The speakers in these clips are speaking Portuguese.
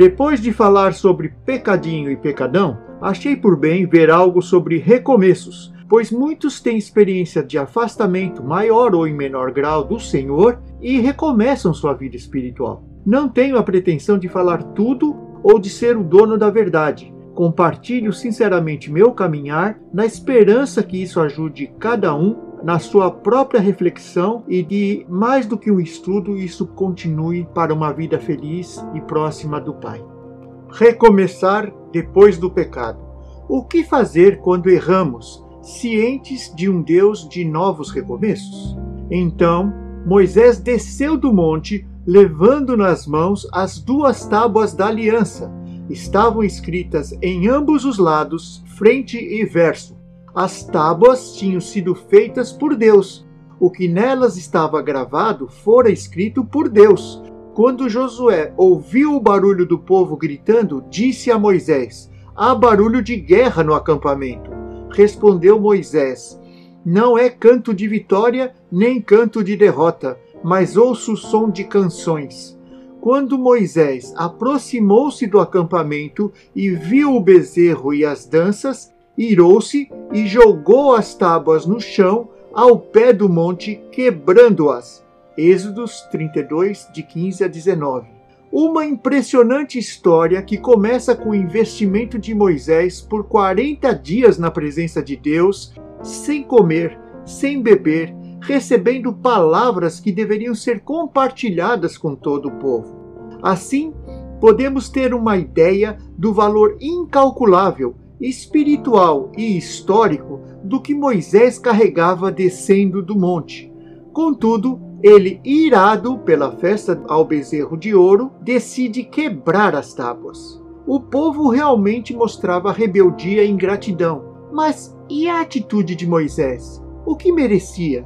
Depois de falar sobre pecadinho e pecadão, achei por bem ver algo sobre recomeços, pois muitos têm experiência de afastamento maior ou em menor grau do Senhor e recomeçam sua vida espiritual. Não tenho a pretensão de falar tudo ou de ser o dono da verdade. Compartilho sinceramente meu caminhar, na esperança que isso ajude cada um na sua própria reflexão e de mais do que um estudo, isso continue para uma vida feliz e próxima do Pai. Recomeçar depois do pecado. O que fazer quando erramos, cientes de um Deus de novos recomeços? Então, Moisés desceu do monte, levando nas mãos as duas tábuas da aliança. Estavam escritas em ambos os lados, frente e verso as tábuas tinham sido feitas por Deus. O que nelas estava gravado fora escrito por Deus. Quando Josué ouviu o barulho do povo gritando, disse a Moisés: Há barulho de guerra no acampamento. Respondeu Moisés: Não é canto de vitória nem canto de derrota, mas ouço o som de canções. Quando Moisés aproximou-se do acampamento e viu o bezerro e as danças, irou-se e jogou as tábuas no chão ao pé do monte, quebrando-as. Êxodos 32, de 15 a 19. Uma impressionante história que começa com o investimento de Moisés por 40 dias na presença de Deus, sem comer, sem beber, recebendo palavras que deveriam ser compartilhadas com todo o povo. Assim, podemos ter uma ideia do valor incalculável espiritual e histórico do que Moisés carregava descendo do monte. Contudo, ele, irado pela festa ao bezerro de ouro, decide quebrar as tábuas. O povo realmente mostrava rebeldia e ingratidão. Mas e a atitude de Moisés? O que merecia?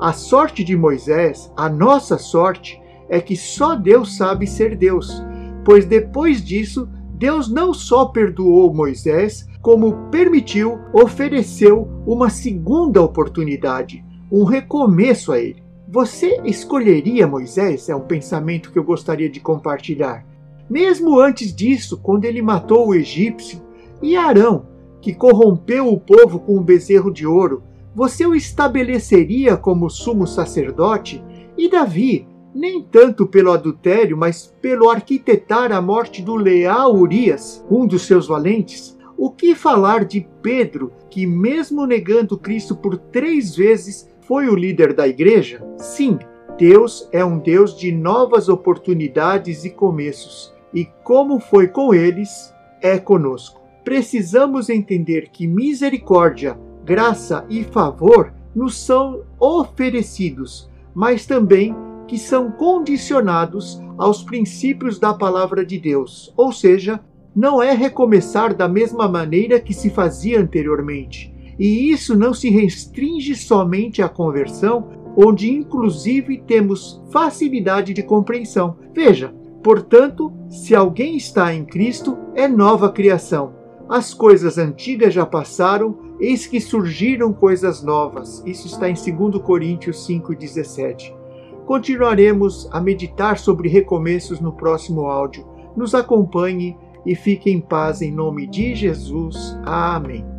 A sorte de Moisés, a nossa sorte, é que só Deus sabe ser Deus, pois depois disso, Deus não só perdoou Moisés, como permitiu, ofereceu uma segunda oportunidade, um recomeço a ele. Você escolheria Moisés? É um pensamento que eu gostaria de compartilhar. Mesmo antes disso, quando ele matou o egípcio, e Arão, que corrompeu o povo com um bezerro de ouro, você o estabeleceria como sumo sacerdote? E Davi, nem tanto pelo adultério, mas pelo arquitetar a morte do leal Urias, um dos seus valentes? O que falar de Pedro, que, mesmo negando Cristo por três vezes, foi o líder da igreja? Sim, Deus é um Deus de novas oportunidades e começos, e como foi com eles, é conosco. Precisamos entender que misericórdia, graça e favor nos são oferecidos, mas também que são condicionados aos princípios da palavra de Deus, ou seja, não é recomeçar da mesma maneira que se fazia anteriormente. E isso não se restringe somente à conversão, onde inclusive temos facilidade de compreensão. Veja, portanto, se alguém está em Cristo, é nova criação. As coisas antigas já passaram, eis que surgiram coisas novas. Isso está em 2 Coríntios 5,17. Continuaremos a meditar sobre recomeços no próximo áudio. Nos acompanhe e fique em paz em nome de Jesus. Amém.